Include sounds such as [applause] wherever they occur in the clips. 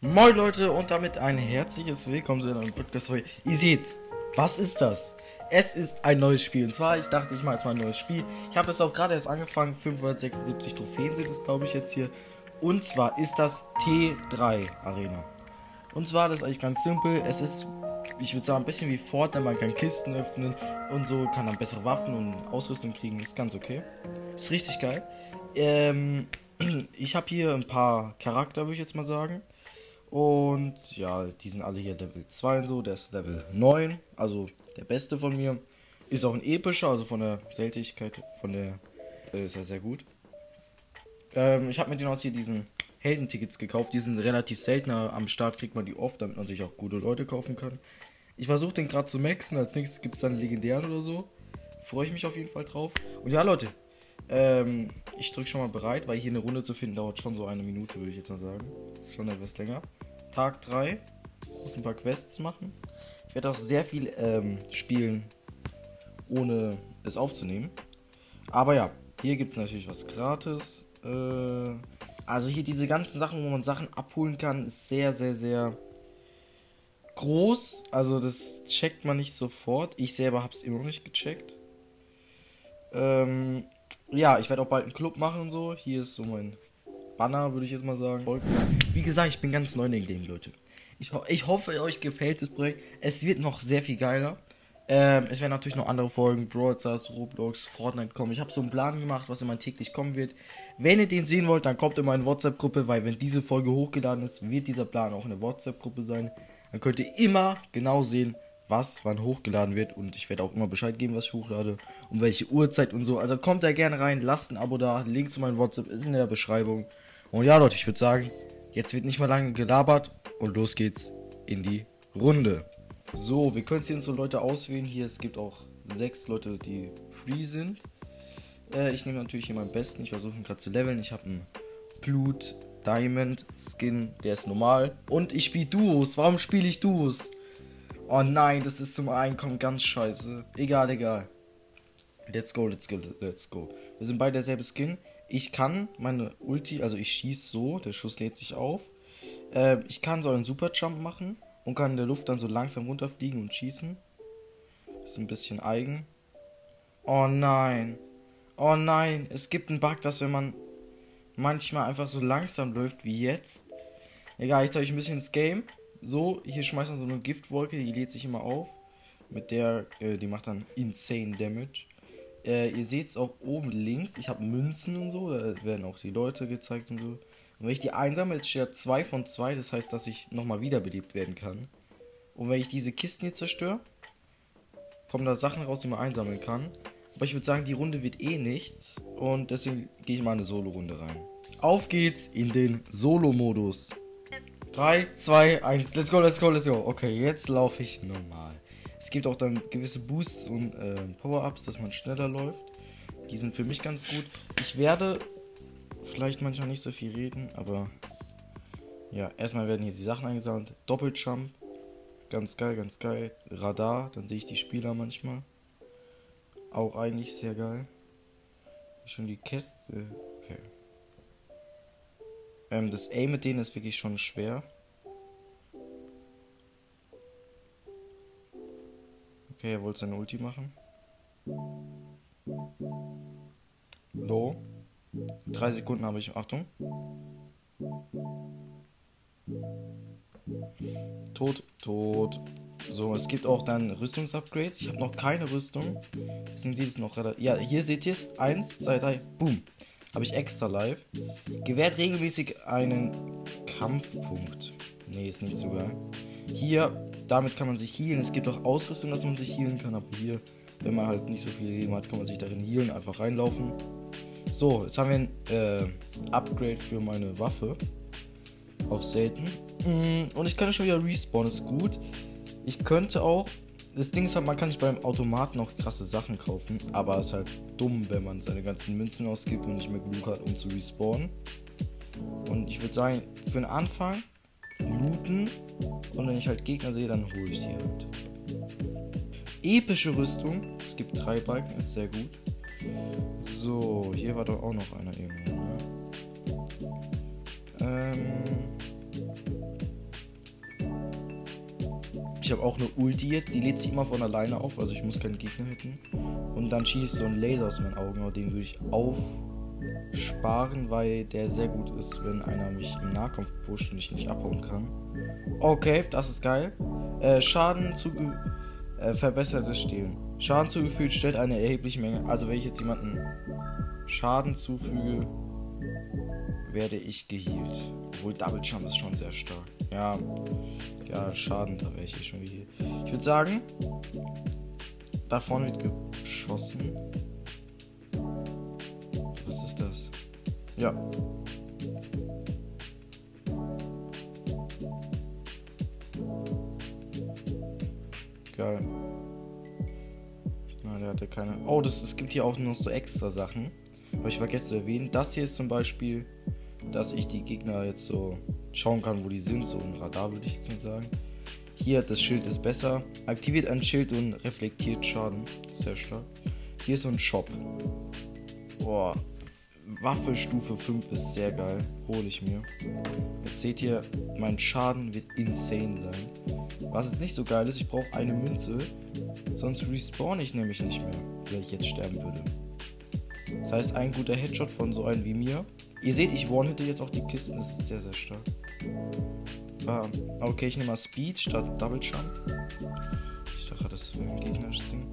Moin Leute und damit ein herzliches Willkommen zu einem Podcast heute. Ihr seht's, was ist das? Es ist ein neues Spiel und zwar, ich dachte, ich mache jetzt mal ein neues Spiel. Ich habe es auch gerade erst angefangen, 576 Trophäen sind es glaube ich jetzt hier. Und zwar ist das T3 Arena. Und zwar, das ist eigentlich ganz simpel. Es ist, ich würde sagen, ein bisschen wie Fortnite. Man kann Kisten öffnen und so, kann dann bessere Waffen und Ausrüstung kriegen. Ist ganz okay. Ist richtig geil. Ähm, [clears throat] ich habe hier ein paar Charakter, würde ich jetzt mal sagen. Und ja, die sind alle hier Level 2 und so. Der ist Level 9, also der beste von mir. Ist auch ein epischer, also von der Seltenheit, von der äh, ist er sehr gut. Ähm, ich habe mir den auch hier diesen Heldentickets gekauft. Die sind relativ seltener. Am Start kriegt man die oft, damit man sich auch gute Leute kaufen kann. Ich versuche den gerade zu maxen. Als nächstes gibt es dann legendären oder so. Freue ich mich auf jeden Fall drauf. Und ja, Leute, ähm, ich drücke schon mal bereit, weil hier eine Runde zu finden dauert schon so eine Minute, würde ich jetzt mal sagen. Das ist schon etwas länger. Tag 3. Muss ein paar Quests machen. Ich werde auch sehr viel ähm, spielen, ohne es aufzunehmen. Aber ja, hier gibt es natürlich was gratis. Äh, also hier diese ganzen Sachen, wo man Sachen abholen kann, ist sehr, sehr, sehr groß. Also das checkt man nicht sofort. Ich selber habe es immer noch nicht gecheckt. Ähm, ja, ich werde auch bald einen Club machen und so. Hier ist so mein Banner, würde ich jetzt mal sagen. Wie gesagt, ich bin ganz neu in dem Game, Leute. Ich, ho ich hoffe, euch gefällt das Projekt. Es wird noch sehr viel geiler. Ähm, es werden natürlich noch andere Folgen, Brawl Stars, Roblox, Fortnite kommen. Ich habe so einen Plan gemacht, was immer täglich kommen wird. Wenn ihr den sehen wollt, dann kommt in meine WhatsApp-Gruppe, weil wenn diese Folge hochgeladen ist, wird dieser Plan auch in der WhatsApp-Gruppe sein. Dann könnt ihr immer genau sehen, was wann hochgeladen wird und ich werde auch immer Bescheid geben, was ich hochlade und welche Uhrzeit und so. Also kommt da gerne rein, lasst ein Abo da, Link zu meinem WhatsApp ist in der Beschreibung. Und ja, Leute, ich würde sagen, jetzt wird nicht mehr lange gelabert und los geht's in die Runde. So, wir können hier so Leute auswählen. Hier, es gibt auch sechs Leute, die free sind. Äh, ich nehme natürlich hier meinen besten. Ich versuche ihn gerade zu leveln. Ich habe einen Blut Diamond Skin, der ist normal. Und ich spiele Duos. Warum spiele ich Duos? Oh nein, das ist zum Einkommen ganz scheiße. Egal, egal. Let's go, let's go, let's go. Wir sind beide derselbe Skin. Ich kann meine Ulti, also ich schieße so, der Schuss lädt sich auf. Äh, ich kann so einen Super Jump machen und kann in der Luft dann so langsam runterfliegen und schießen. ist ein bisschen eigen. Oh nein. Oh nein, es gibt einen Bug, dass wenn man manchmal einfach so langsam läuft wie jetzt. Egal, ich zeige euch ein bisschen das Game. So, hier schmeißt man so eine Giftwolke, die lädt sich immer auf. Mit der, äh, die macht dann insane Damage. Äh, ihr seht es auch oben links, ich habe Münzen und so, da werden auch die Leute gezeigt und so. Und wenn ich die einsammle, jetzt steht 2 von 2, das heißt, dass ich nochmal wiederbelebt werden kann. Und wenn ich diese Kisten hier zerstöre, kommen da Sachen raus, die man einsammeln kann. Aber ich würde sagen, die Runde wird eh nichts. Und deswegen gehe ich mal eine Solo-Runde rein. Auf geht's in den Solo-Modus. 3, 2, 1, let's go, let's go, let's go. Okay, jetzt laufe ich normal. Es gibt auch dann gewisse Boosts und äh, Power-Ups, dass man schneller läuft. Die sind für mich ganz gut. Ich werde vielleicht manchmal nicht so viel reden, aber ja, erstmal werden hier die Sachen eingesammelt. Doppeljump, ganz geil, ganz geil. Radar, dann sehe ich die Spieler manchmal. Auch eigentlich sehr geil. Schon die Käste. Okay. Ähm, das A mit denen ist wirklich schon schwer. Okay, er wollte seine Ulti machen. Low. Drei Sekunden habe ich. Achtung. Tot, tot. So, es gibt auch dann Rüstungsupgrades. Ich habe noch keine Rüstung. Deswegen sieht es noch relativ. Ja, hier seht ihr es. Eins, zwei, drei. Boom. Habe ich extra live. Gewährt regelmäßig einen Kampfpunkt. Nee, ist nicht so geil. Hier damit kann man sich healen. Es gibt auch Ausrüstung, dass man sich healen kann, aber hier, wenn man halt nicht so viel Leben hat, kann man sich darin healen, einfach reinlaufen. So, jetzt haben wir ein äh, Upgrade für meine Waffe. Auf selten. Mm, und ich kann schon wieder respawnen, ist gut. Ich könnte auch. Das Ding ist halt, man kann sich beim Automaten auch krasse Sachen kaufen, aber es ist halt dumm, wenn man seine ganzen Münzen ausgibt und nicht mehr genug hat, um zu respawnen. Und ich würde sagen, für den Anfang looten und wenn ich halt Gegner sehe, dann hole ich die halt. Epische Rüstung. Es gibt drei Balken, ist sehr gut. So, hier war doch auch noch einer irgendwo. Ne? Ähm, Ich habe auch eine Ulti jetzt, die lädt sich immer von alleine auf, also ich muss keinen Gegner hitten. Und dann schießt so ein Laser aus meinen Augen, aber den würde ich aufsparen, weil der sehr gut ist, wenn einer mich im Nahkampf pusht und ich nicht abhauen kann. Okay, das ist geil. Äh, Schaden zu äh, verbessertes Stehen. Schaden zugefügt stellt eine erhebliche Menge. Also wenn ich jetzt jemanden Schaden zufüge, werde ich geheilt. Obwohl Double Jump ist schon sehr stark. Ja, ja, Schaden, da wäre ich schon geheilt. Ich würde sagen, da vorne wird geschossen. Was ist das? Ja. Geil. Na, der hatte keine. Oh, das, es gibt hier auch noch so extra Sachen. Habe ich vergessen zu erwähnen. Das hier ist zum Beispiel, dass ich die Gegner jetzt so schauen kann, wo die sind. So ein Radar würde ich jetzt mal sagen. Hier, das Schild ist besser. Aktiviert ein Schild und reflektiert Schaden. Sehr stark. Hier ist so ein Shop. Boah. Waffe Stufe 5 ist sehr geil. Hole ich mir. Jetzt seht ihr, mein Schaden wird insane sein. Was jetzt nicht so geil ist, ich brauche eine Münze. Sonst respawn ich nämlich nicht mehr, wenn ich jetzt sterben würde. Das heißt, ein guter Headshot von so einem wie mir. Ihr seht, ich one-hitte jetzt auch die Kisten. Das ist sehr, sehr stark. Ah, okay, ich nehme mal Speed statt Double Jump. Ich dachte, das wäre ein gegnerisches Ding.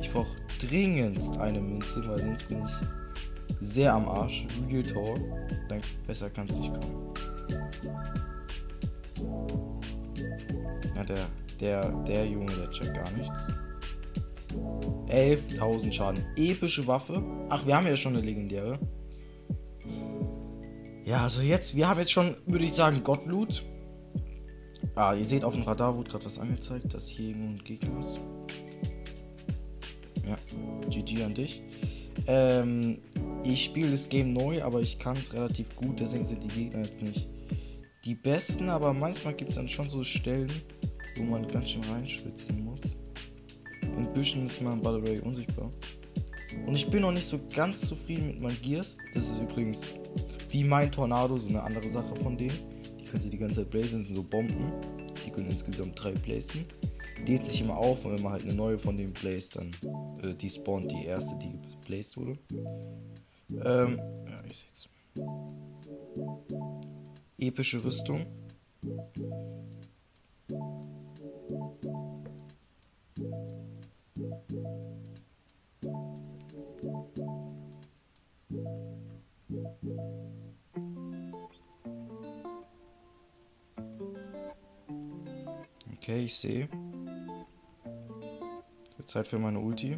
Ich brauche dringendst eine Münze, weil sonst bin ich sehr am Arsch. Real Talk. Dann besser kann es nicht kommen. Ja, der, der, der Junge, der checkt gar nichts. 11.000 Schaden. Epische Waffe. Ach, wir haben ja schon eine legendäre. Ja, also jetzt, wir haben jetzt schon, würde ich sagen, Gottloot. Ah, ihr seht auf dem Radar wurde gerade was angezeigt, dass hier irgendwo ein Gegner ist. Ja, GG an dich. Ähm, ich spiele das Game neu, aber ich kann es relativ gut, deswegen sind die Gegner jetzt nicht die besten, aber manchmal gibt es dann schon so Stellen, wo man ganz schön reinschwitzen muss. In Büschen ist man by the way unsichtbar. Und ich bin noch nicht so ganz zufrieden mit meinen Gears. Das ist übrigens wie mein Tornado, so eine andere Sache von denen. Die können sie die ganze Zeit blazen, sind so Bomben. Die können insgesamt drei placen. Lädt sich immer auf und wenn man halt eine neue von denen placed, dann äh, die spawnt die erste, die geplaced wurde. Ähm, ja, ich seh's. Epische Rüstung. Okay, ich sehe. Zeit für meine Ulti.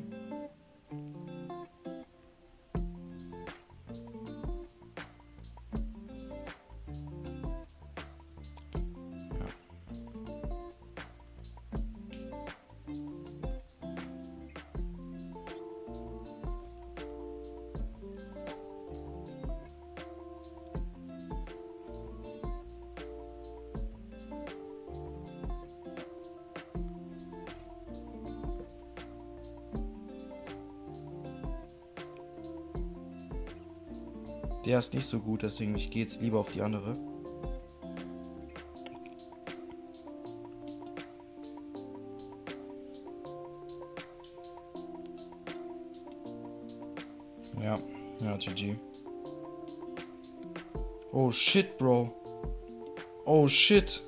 Der ist nicht so gut, deswegen ich gehe jetzt lieber auf die andere. Ja, ja, GG. Oh shit, Bro. Oh shit.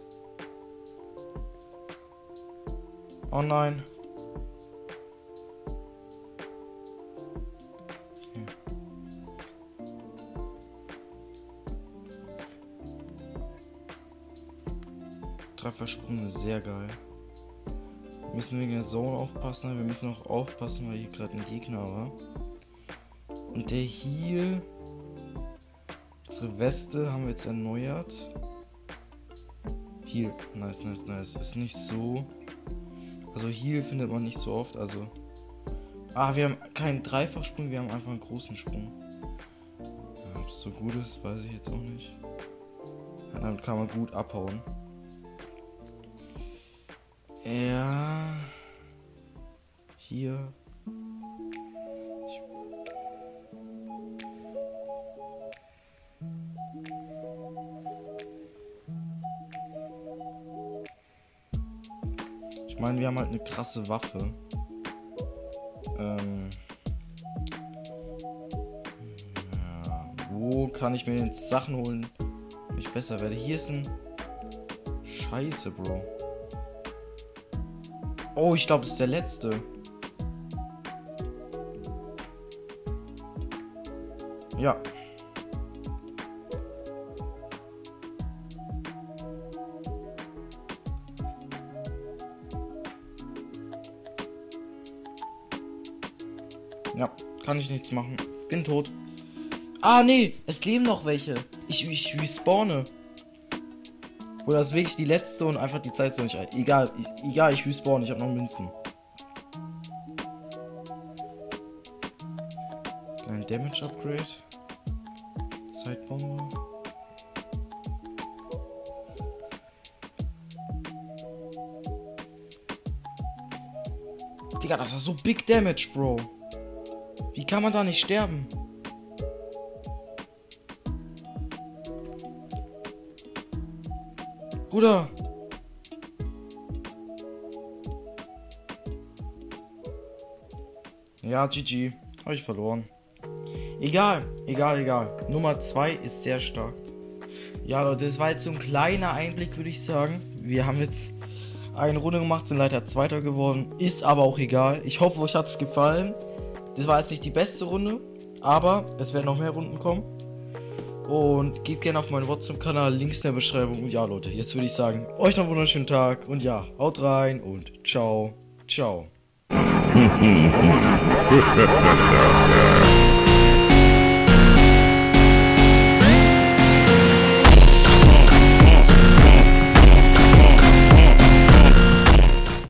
Oh nein. Treffersprung ist sehr geil. Wir müssen wegen der Zone aufpassen, wir müssen auch aufpassen, weil hier gerade ein Gegner war. Und der hier. Unsere Weste haben wir jetzt erneuert. Hier, nice, nice, nice. Ist nicht so. Also hier findet man nicht so oft, also. Ah, wir haben keinen Dreifachsprung, wir haben einfach einen großen Sprung. Ob es so gut ist, weiß ich jetzt auch nicht. Damit kann man gut abhauen. Ja. Hier. Ich, meine, wir haben halt eine krasse Waffe. Ähm. Ja, wo kann ich mir jetzt Sachen holen, wenn ich besser werde? Hier ist ein. Scheiße, Bro. Oh, ich glaube, das ist der letzte. Ja. Ja, kann ich nichts machen. Bin tot. Ah, nee, es leben noch welche. Ich, ich respawne. Oder ist wirklich die letzte und einfach die Zeit so nicht. Egal, ich, egal, ich respawn, ich habe noch Münzen. Ein Damage Upgrade. Zeitbombe. Digga, das ist so Big Damage, Bro. Wie kann man da nicht sterben? Bruder. Ja, GG. Habe ich verloren. Egal, egal, egal. Nummer 2 ist sehr stark. Ja, Leute, das war jetzt so ein kleiner Einblick, würde ich sagen. Wir haben jetzt eine Runde gemacht, sind leider Zweiter geworden. Ist aber auch egal. Ich hoffe, euch hat es gefallen. Das war jetzt nicht die beste Runde, aber es werden noch mehr Runden kommen. Und geht gerne auf meinen WhatsApp-Kanal, Links in der Beschreibung. Und ja, Leute, jetzt würde ich sagen, euch noch einen wunderschönen Tag. Und ja, haut rein und ciao, ciao. [laughs]